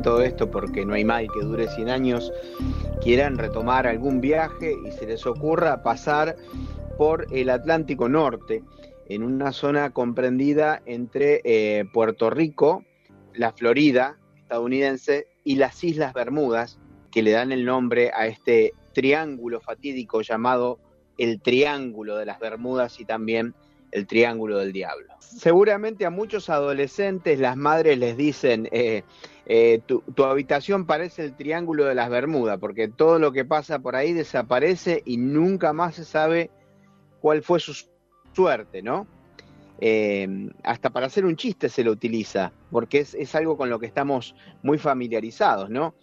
Todo esto, porque no hay mal que dure 100 años, quieran retomar algún viaje y se les ocurra pasar por el Atlántico Norte, en una zona comprendida entre eh, Puerto Rico, la Florida estadounidense y las Islas Bermudas, que le dan el nombre a este triángulo fatídico llamado el Triángulo de las Bermudas y también el Triángulo del Diablo. Seguramente a muchos adolescentes las madres les dicen, eh, eh, tu, tu, habitación parece el Triángulo de las Bermudas, porque todo lo que pasa por ahí desaparece y nunca más se sabe cuál fue su suerte, ¿no? Eh, hasta para hacer un chiste se lo utiliza, porque es, es, algo con lo que estamos muy familiarizados, ¿no?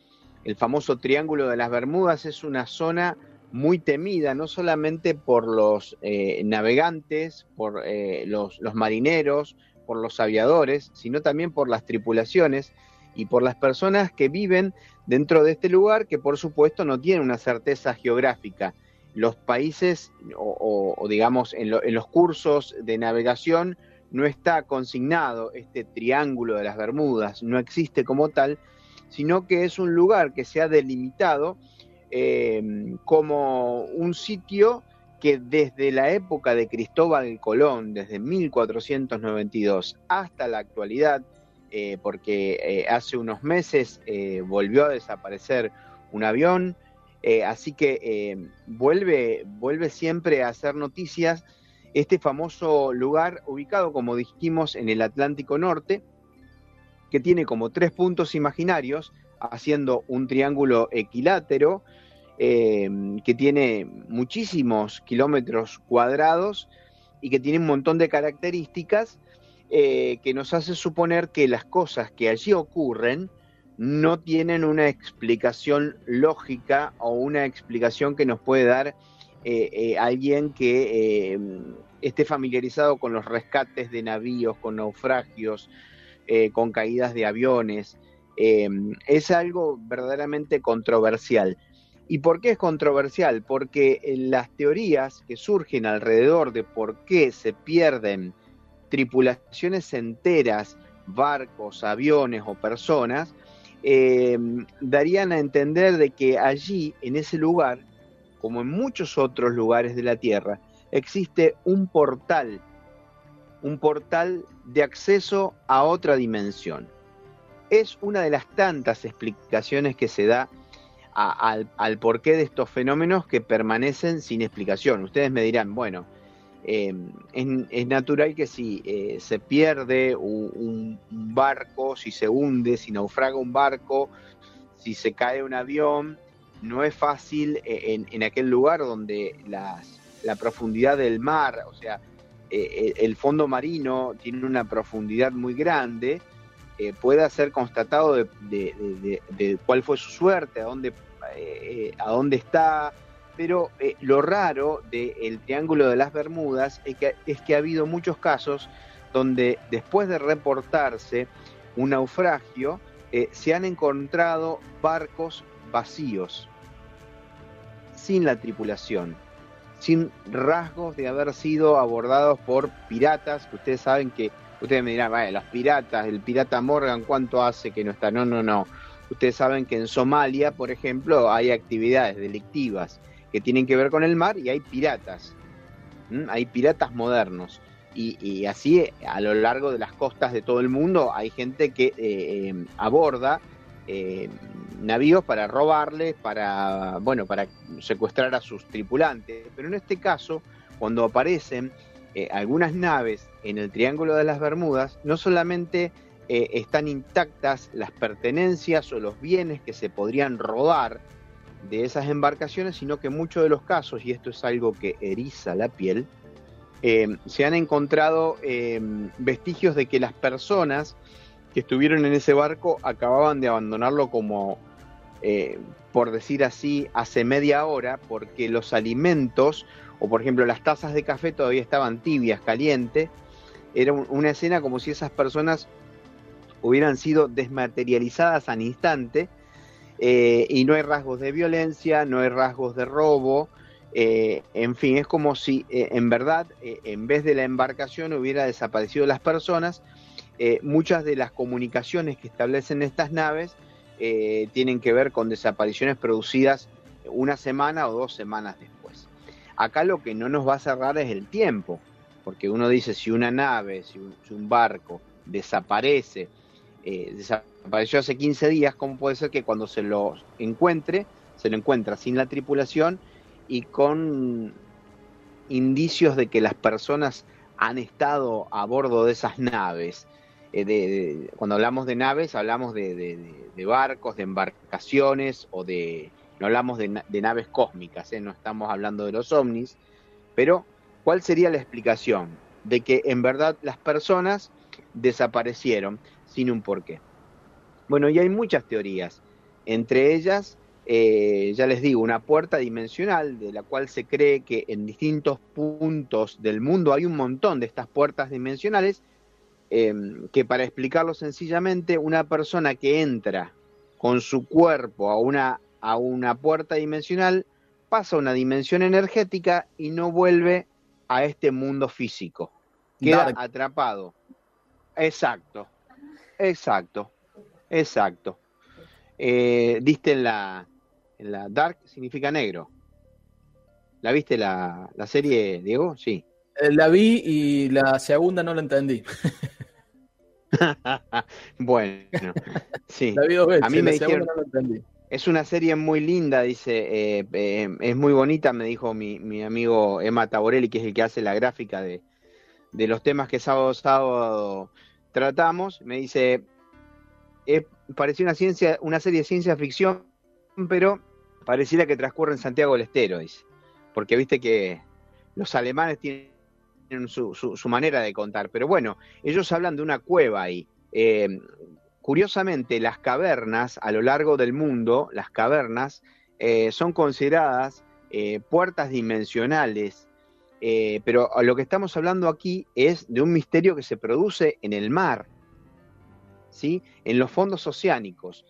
El famoso Triángulo de las Bermudas es una zona muy temida, no solamente por los eh, navegantes, por eh, los, marineros, por los aviadores, sino también por las tripulaciones y por las personas que viven dentro de este lugar que por supuesto no tienen una certeza geográfica. Los países o, o digamos en, lo, en, los cursos de navegación no está consignado este triángulo de las Bermudas, no existe como tal, sino que es un lugar que se ha delimitado eh, como un sitio que desde la época de Cristóbal Colón, desde 1492 hasta la actualidad, eh, porque eh, hace unos meses volvió a desaparecer un avión, eh, así que eh, vuelve, vuelve siempre a hacer noticias este famoso lugar ubicado, como dijimos, en el Atlántico Norte, que tiene como tres puntos imaginarios, haciendo un triángulo equilátero, eh, que tiene muchísimos kilómetros cuadrados y que tiene un montón de características eh, que nos hace suponer que las cosas que allí ocurren, no tienen una explicación lógica o una explicación que nos puede dar eh, alguien que esté familiarizado con los rescates de navíos, con naufragios, con caídas de aviones. Es algo verdaderamente controversial. ¿Y por qué es controversial? Porque las teorías que surgen alrededor de por qué se pierden tripulaciones enteras, barcos, aviones o personas, eh, darían a entender de que allí, en ese lugar, como en muchos otros lugares de la Tierra, existe un portal, un portal de acceso a otra dimensión. Es una de las tantas explicaciones que se da a, al, porqué de estos fenómenos que permanecen sin explicación. Ustedes me dirán, bueno, eh, es, natural que si eh, se pierde un, barco, si se hunde, si naufraga un barco, si se cae un avión, no es fácil eh, en, en aquel lugar donde la profundidad del mar, o sea, eh, el fondo marino tiene una profundidad muy grande, eh, pueda ser constatado de, de, cuál fue su suerte, a dónde, a dónde está, pero eh, lo raro del Triángulo de las Bermudas es que, es que ha habido muchos casos donde después de reportarse un naufragio, eh, se han encontrado barcos vacíos, sin la tripulación, sin rasgos de haber sido abordados por piratas, que ustedes saben que, ustedes me dirán, vale, los piratas, el pirata Morgan, ¿cuánto hace que no está? No, no, no. Ustedes saben que en Somalia, por ejemplo, hay actividades delictivas que tienen que ver con el mar y hay piratas, hay piratas modernos. Y, así a lo largo de las costas de todo el mundo hay gente que eh, eh, aborda eh, navíos para robarles, para, bueno, para secuestrar a sus tripulantes. Pero en este caso, cuando aparecen eh, algunas naves en el Triángulo de las Bermudas, no solamente eh, están intactas las pertenencias o los bienes que se podrían robar de esas embarcaciones, sino que muchos de los casos, y esto es algo que eriza la piel, eh, se han encontrado vestigios de que las personas que estuvieron en ese barco acababan de abandonarlo como, por decir así, hace media hora, porque los alimentos o por ejemplo las tazas de café todavía estaban tibias, calientes, era una escena como si esas personas hubieran sido desmaterializadas al instante. Eh, y no hay rasgos de violencia, no hay rasgos de robo, eh, en fin, es como si eh, en verdad en vez de la embarcación hubiera desaparecido las personas, muchas de las comunicaciones que establecen estas naves tienen que ver con desapariciones producidas una semana o dos semanas después. Acá lo que no nos va a cerrar es el tiempo, porque uno dice si una nave, si un, barco desaparece, eh, desapareció hace 15 días, ¿cómo puede ser que cuando se lo encuentre, se lo encuentra sin la tripulación y con indicios de que las personas han estado a bordo de esas naves? Eh, cuando hablamos de naves, hablamos de barcos, de embarcaciones o de no hablamos de, naves cósmicas, ¿eh? no estamos hablando de los ovnis, pero ¿cuál sería la explicación de que en verdad las personas desaparecieron sin un porqué? Bueno, y hay muchas teorías, entre ellas, eh, ya les digo, una puerta dimensional de la cual se cree que en distintos puntos del mundo hay un montón de estas puertas dimensionales, em, que para explicarlo sencillamente, una persona que entra con su cuerpo a una a una puerta dimensional, pasa a una dimensión energética y no vuelve a este mundo físico. Queda atrapado. Exacto, exacto, exacto. Eh, diste en la, en la Dark significa negro. ¿La viste la, la serie, Diego? Sí. Eh, la vi y la segunda no la entendí. bueno, sí. A mí me dijeron, no. Es una serie muy linda, dice, eh, eh, es muy bonita, me dijo mi, amigo Emma Taborelli, que es el que hace la gráfica de, los temas que sábado sábado tratamos. Me dice, eh, parecía una, ciencia, una serie de ciencia ficción, pero pareciera que transcurre en Santiago del Estero, dice. Porque viste que los alemanes tienen su, manera de contar. Pero bueno, ellos hablan de una cueva ahí. Curiosamente, las cavernas a lo largo del mundo, las cavernas eh, son consideradas eh, puertas dimensionales, eh, pero lo que estamos hablando aquí es de un misterio que se produce en el mar, ¿sí? en los fondos oceánicos.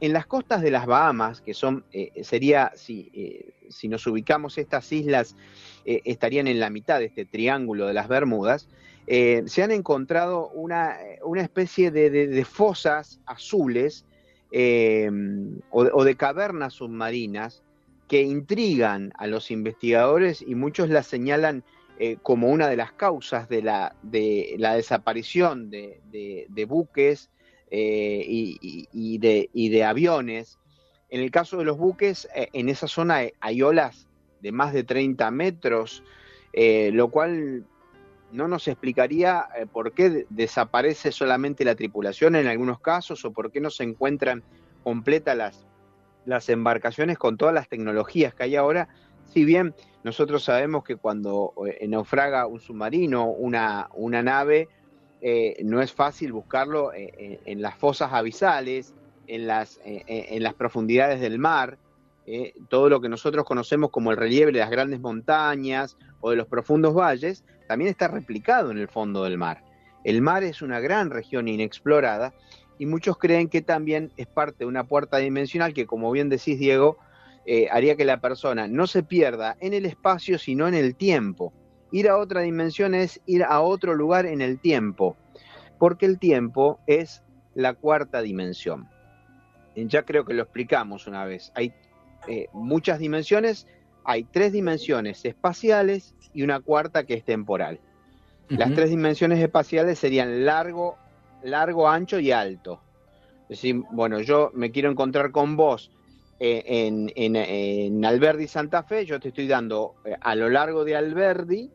En las costas de las Bahamas, que son, sería, si, si, nos ubicamos estas islas, estarían en la mitad de este triángulo de las Bermudas, eh, se han encontrado una, especie de, fosas azules eh, o, de cavernas submarinas que intrigan a los investigadores y muchos las señalan eh, como una de las causas de la, de la desaparición de, buques y, de, aviones. En el caso de los buques, en esa zona hay olas de más de 30 metros, lo cual no nos explicaría eh, por qué desaparece solamente la tripulación en algunos casos o por qué no se encuentran completas las, las embarcaciones con todas las tecnologías que hay ahora, si bien nosotros sabemos que cuando eh, naufraga un submarino, una, una nave, eh, no es fácil buscarlo en las fosas abisales, en las, en las profundidades del mar, todo lo que nosotros conocemos como el relieve de las grandes montañas o de los profundos valles, también está replicado en el fondo del mar. El mar es una gran región inexplorada y muchos creen que también es parte de una puerta dimensional que, como bien decís, Diego, eh, haría que la persona no se pierda en el espacio, sino en el tiempo. Ir a otra dimensión es ir a otro lugar en el tiempo, porque el tiempo es la cuarta dimensión. Ya creo que lo explicamos una vez. Hay eh, muchas dimensiones, hay tres dimensiones espaciales y una cuarta que es temporal. Las tres dimensiones espaciales serían largo, largo, ancho y alto. Es decir, bueno, yo me quiero encontrar con vos eh, en, en, Alberdi Santa Fe, yo te estoy dando eh, a lo largo de Alberdi,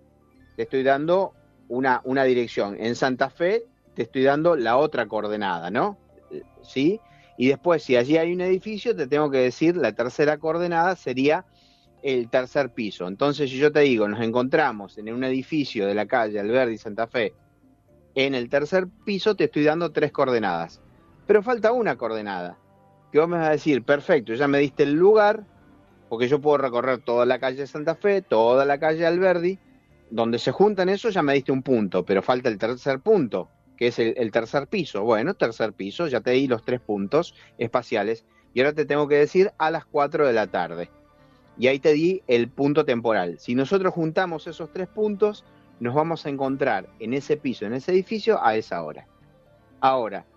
te estoy dando una, una dirección. En Santa Fe te estoy dando la otra coordenada, ¿no? ¿Sí? Y después, si allí hay un edificio, te tengo que decir la tercera coordenada sería el tercer piso. Entonces, si yo te digo, nos encontramos en un edificio de la calle Alberdi Santa Fe, en el tercer piso te estoy dando tres coordenadas. Pero falta una coordenada. Que vos me vas a decir, perfecto, ya me diste el lugar, porque yo puedo recorrer toda la calle Santa Fe, toda la calle Alberdi, donde se juntan eso ya me diste un punto, pero falta el tercer punto, que es el, tercer piso. Bueno, tercer piso, ya te di los tres puntos espaciales, y ahora te tengo que decir a las 4 de la tarde. Y ahí te di el punto temporal. Si nosotros juntamos esos tres puntos, nos vamos a encontrar en ese piso, en ese edificio, a esa hora. Ahora,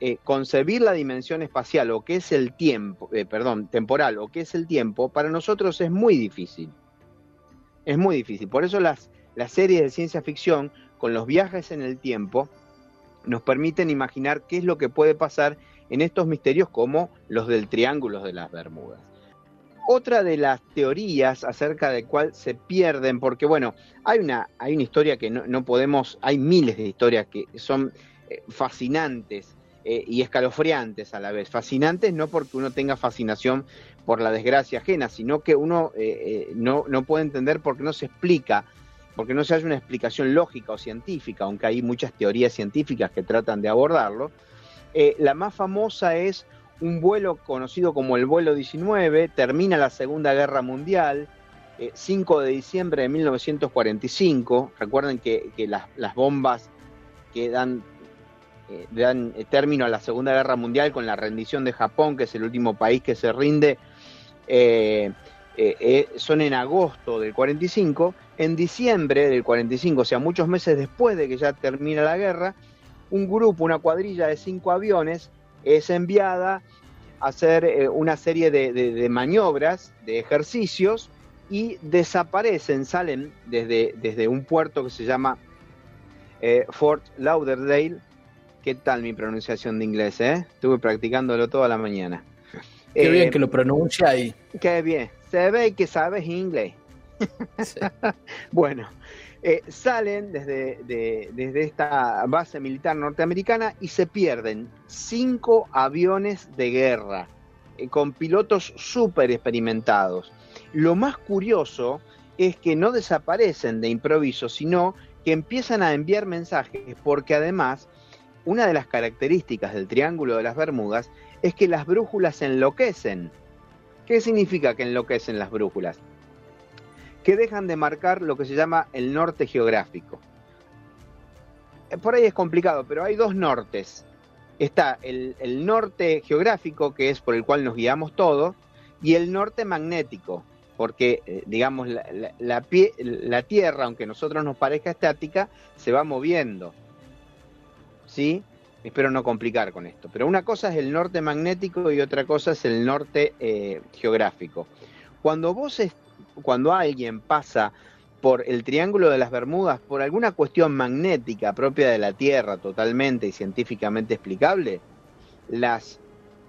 eh, concebir la dimensión espacial o qué es el tiempo, eh, perdón, temporal o qué es el tiempo, para nosotros es muy difícil. Es muy difícil. Por eso las series de ciencia ficción, con los viajes en el tiempo, nos permiten imaginar qué es lo que puede pasar en estos misterios como los del Triángulo de las Bermudas. Otra de las teorías acerca de cuál se pierden, porque bueno, hay una, hay una historia que no, podemos, hay miles de historias que son eh, fascinantes eh, y escalofriantes a la vez. Fascinantes no porque uno tenga fascinación por la desgracia ajena, sino que uno eh, no, no puede entender porque no se explica, porque no se hace una explicación lógica o científica, aunque hay muchas teorías científicas que tratan de abordarlo. la más famosa es un vuelo conocido como el vuelo 19, termina la Segunda Guerra Mundial, 5 eh, de diciembre de 1945, recuerden que, las, bombas que dan, eh, dan término a la Segunda Guerra Mundial con la rendición de Japón, que es el último país que se rinde, eh, son en agosto del 45, en diciembre del 45, o sea, muchos meses después de que ya termina la guerra, un grupo, una cuadrilla de cinco aviones es enviada a hacer eh, una serie de, maniobras, de ejercicios, y desaparecen, salen desde, desde un puerto que se llama eh, Fort Lauderdale. ¿Qué tal mi pronunciación de inglés? Eh? Estuve practicándolo toda la mañana. Qué bien que lo pronuncia ahí. Qué bien. Se ve que sabes inglés. bueno, eh, salen desde, desde esta base militar norteamericana y se pierden cinco aviones de guerra eh, con pilotos súper experimentados. Lo más curioso es que no desaparecen de improviso, sino que empiezan a enviar mensajes, porque además una de las características del Triángulo de las Bermudas es que las brújulas enloquecen. ¿Qué significa que enloquecen las brújulas? que dejan de marcar lo que se llama el norte geográfico. Eh, por ahí es complicado, pero hay dos nortes. Está el, norte geográfico, que es por el cual nos guiamos todos, y el norte magnético, porque, eh, digamos, la, la, Tierra, aunque a nosotros nos parezca estática, se va moviendo. ¿Sí? Espero no complicar con esto. Pero una cosa es el norte magnético y otra cosa es el norte eh, geográfico. Cuando vos cuando alguien pasa por el Triángulo de las Bermudas por alguna cuestión magnética propia de la Tierra, totalmente y científicamente explicable, las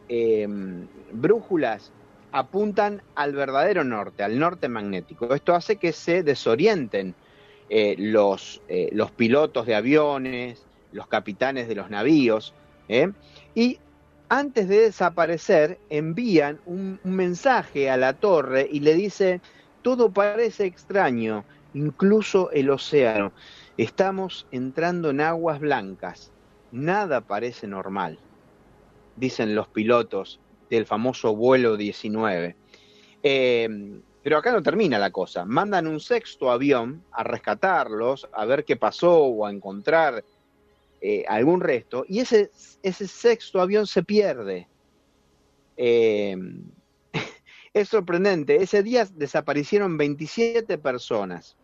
em, brújulas apuntan al verdadero norte, al norte magnético. Esto hace que se desorienten eh, eh, los, pilotos de aviones, los capitanes de los navíos, ¿eh? y antes de desaparecer envían un mensaje a la torre y le dice, todo parece extraño, incluso el océano. Estamos entrando en aguas blancas. Nada parece normal, dicen los pilotos del famoso vuelo 19. Eh, pero acá no termina la cosa. Mandan un sexto avión a rescatarlos, a ver qué pasó o a encontrar eh, algún resto. Y ese, ese sexto avión se pierde. Eh, es sorprendente, ese día desaparecieron 27 personas.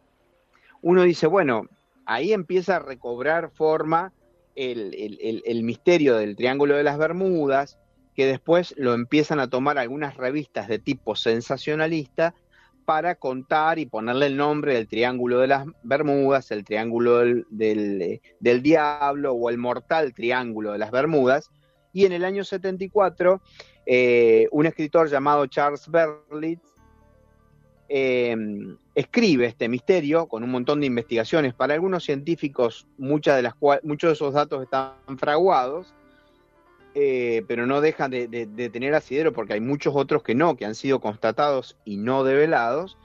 Uno dice, bueno, ahí empieza a recobrar forma el, misterio del Triángulo de las Bermudas, que después lo empiezan a tomar algunas revistas de tipo sensacionalista para contar y ponerle el nombre del Triángulo de las Bermudas, el Triángulo del, del Diablo o el Mortal Triángulo de las Bermudas, Y en el año 74, eh, un escritor llamado Charles Berlitz eh, escribe este misterio con un montón de investigaciones. Para algunos científicos, muchas de las muchos de esos datos están fraguados, eh, pero no dejan de, tener asidero porque hay muchos otros que no, que han sido constatados y no develados.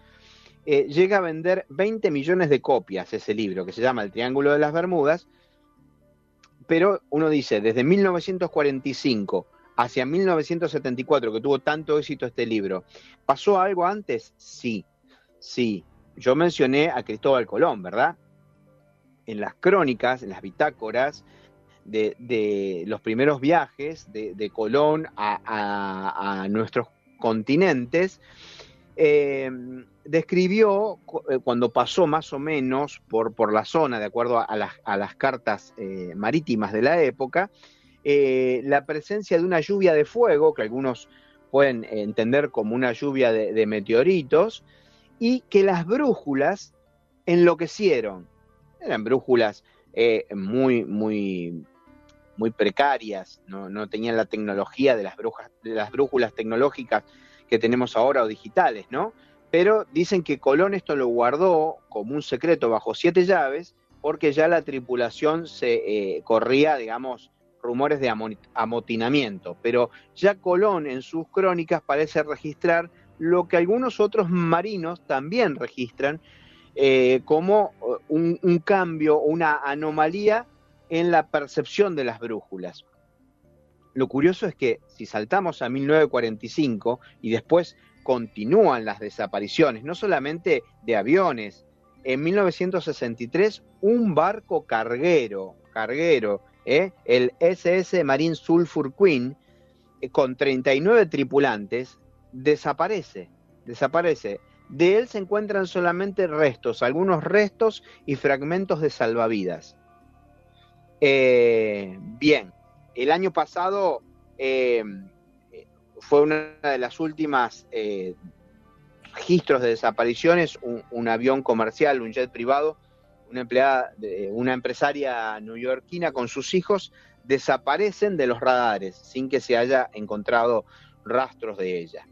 Eh, llega a vender 20 millones de copias ese libro, que se llama El Triángulo de las Bermudas, pero uno dice, desde 1945 hacia 1974, que tuvo tanto éxito este libro, ¿pasó algo antes? Sí, sí. Yo mencioné a Cristóbal Colón, ¿verdad? En las crónicas, en las bitácoras, de, los primeros viajes de, Colón a, nuestros continentes, eh, describió eh, cuando pasó más o menos por, por la zona, de acuerdo a las, cartas eh, marítimas de la época, la presencia de una lluvia de fuego, que algunos pueden entender como una lluvia de, de meteoritos, y que las brújulas enloquecieron. Eran brújulas muy, muy muy precarias, no, tenían la tecnología de las, brujas, de las brújulas tecnológicas que tenemos ahora o digitales, ¿no? Pero dicen que Colón esto lo guardó como un secreto bajo siete llaves porque ya la tripulación se eh, corría, digamos, rumores de amotinamiento. Pero ya Colón en sus crónicas parece registrar lo que algunos otros marinos también registran eh, como un, un cambio, una anomalía en la percepción de las brújulas. Lo curioso es que si saltamos a 1945 y después continúan las desapariciones, no solamente de aviones, en 1963 un barco carguero, carguero, ¿eh? el SS Marine Sulphur Queen, eh, con 39 tripulantes, desaparece, desaparece. De él se encuentran solamente restos, algunos restos y fragmentos de salvavidas. Eh, bien, el año pasado eh, fue una de las últimas eh, registros de desapariciones, un, avión comercial, un jet privado, una empleada, una empresaria neoyorquina con sus hijos desaparecen de los radares sin que se haya encontrado rastros de ella.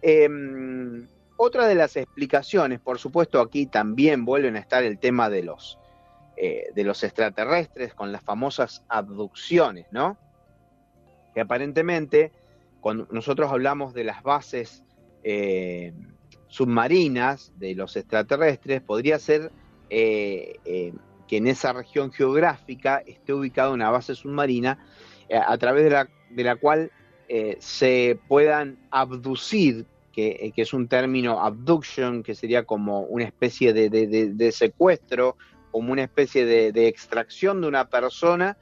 Em, otra de las explicaciones, por supuesto, aquí también vuelven a estar el tema de los eh, de los extraterrestres con las famosas abducciones, ¿no? Que aparentemente, cuando nosotros hablamos de las bases eh, submarinas de los extraterrestres, podría ser eh, que en esa región geográfica esté ubicada una base submarina a través de la, de la cual se puedan abducir que, es un término abduction, que sería como una especie de secuestro como una especie de, extracción de una persona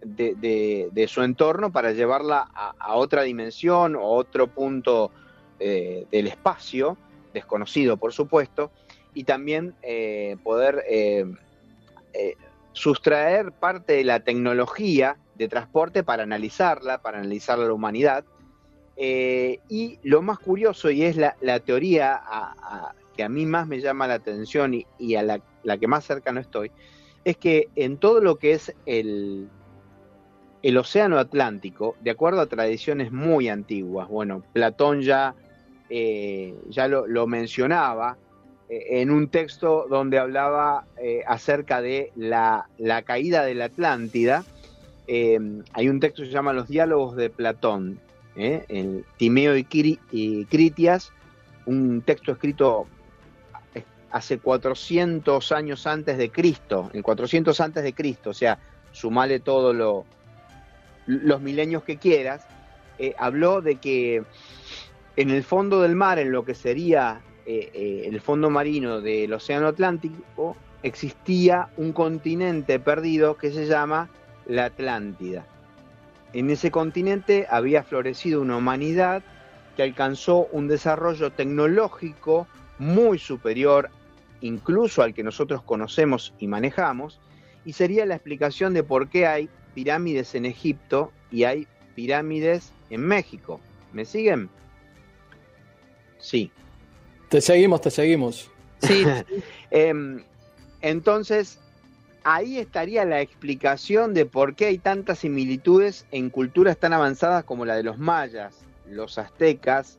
de, su entorno para llevarla a, otra dimensión o otro punto eh, del espacio, desconocido por supuesto, y también eh, poder eh, sustraer parte de la tecnología de transporte para analizarla, para analizar la humanidad. y lo más curioso, y es la, teoría que a mí más me llama la atención y, a la la que más cercano estoy, es que en todo lo que es el, el océano Atlántico, de acuerdo a tradiciones muy antiguas, bueno, Platón ya, eh, ya lo, mencionaba eh, en un texto donde hablaba eh, acerca de la, caída de la Atlántida, hay un texto que se llama Los diálogos de Platón, en Timeo y, y Critias, un texto escrito hace 400 años antes de Cristo, en 400 antes de Cristo, o sea, sumale todos lo, los milenios que quieras, eh, habló de que en el fondo del mar, en lo que sería eh, eh, el fondo marino del Océano Atlántico, existía un continente perdido que se llama la Atlántida. En ese continente había florecido una humanidad que alcanzó un desarrollo tecnológico muy superior incluso al que nosotros conocemos y manejamos, y sería la explicación de por qué hay pirámides en Egipto y hay pirámides en México. ¿Me siguen? Sí. Te seguimos, te seguimos. Sí. Em, entonces, ahí estaría la explicación de por qué hay tantas similitudes en culturas tan avanzadas como la de los mayas, los aztecas,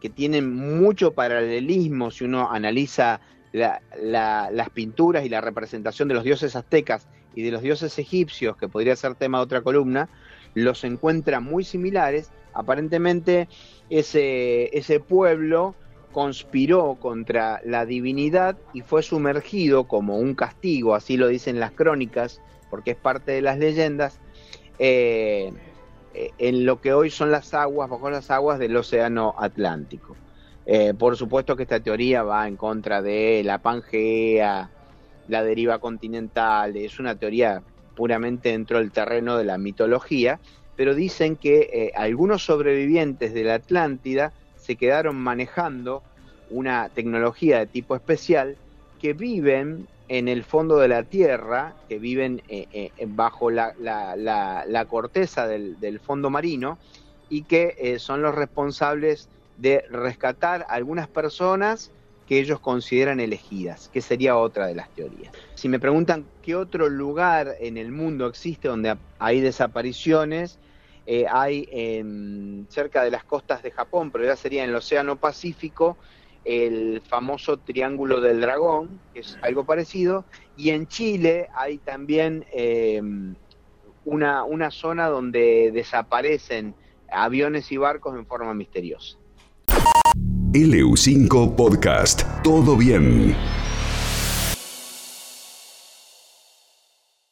que tienen mucho paralelismo si uno analiza las pinturas y la representación de los dioses aztecas y de los dioses egipcios, que podría ser tema de otra columna, los encuentra muy similares. Aparentemente ese, ese pueblo conspiró contra la divinidad y fue sumergido como un castigo, así lo dicen las crónicas, porque es parte de las leyendas, eh, en lo que hoy son las aguas, bajo las aguas del Océano Atlántico. Eh, por supuesto que esta teoría va en contra de la Pangea, la deriva continental, es una teoría puramente dentro del terreno de la mitología, pero dicen que eh, algunos sobrevivientes de la Atlántida se quedaron manejando una tecnología de tipo especial que viven en el fondo de la Tierra, que viven eh, bajo la, corteza del, fondo marino y que son los responsables de rescatar a algunas personas que ellos consideran elegidas, que sería otra de las teorías. Si me preguntan qué otro lugar en el mundo existe donde hay desapariciones, eh, hay cerca de las costas de Japón, pero ya sería en el Océano Pacífico, el famoso Triángulo del Dragón, que es algo parecido, y en Chile hay también em, una, una zona donde desaparecen aviones y barcos en forma misteriosa. LU5 Podcast. Todo bien.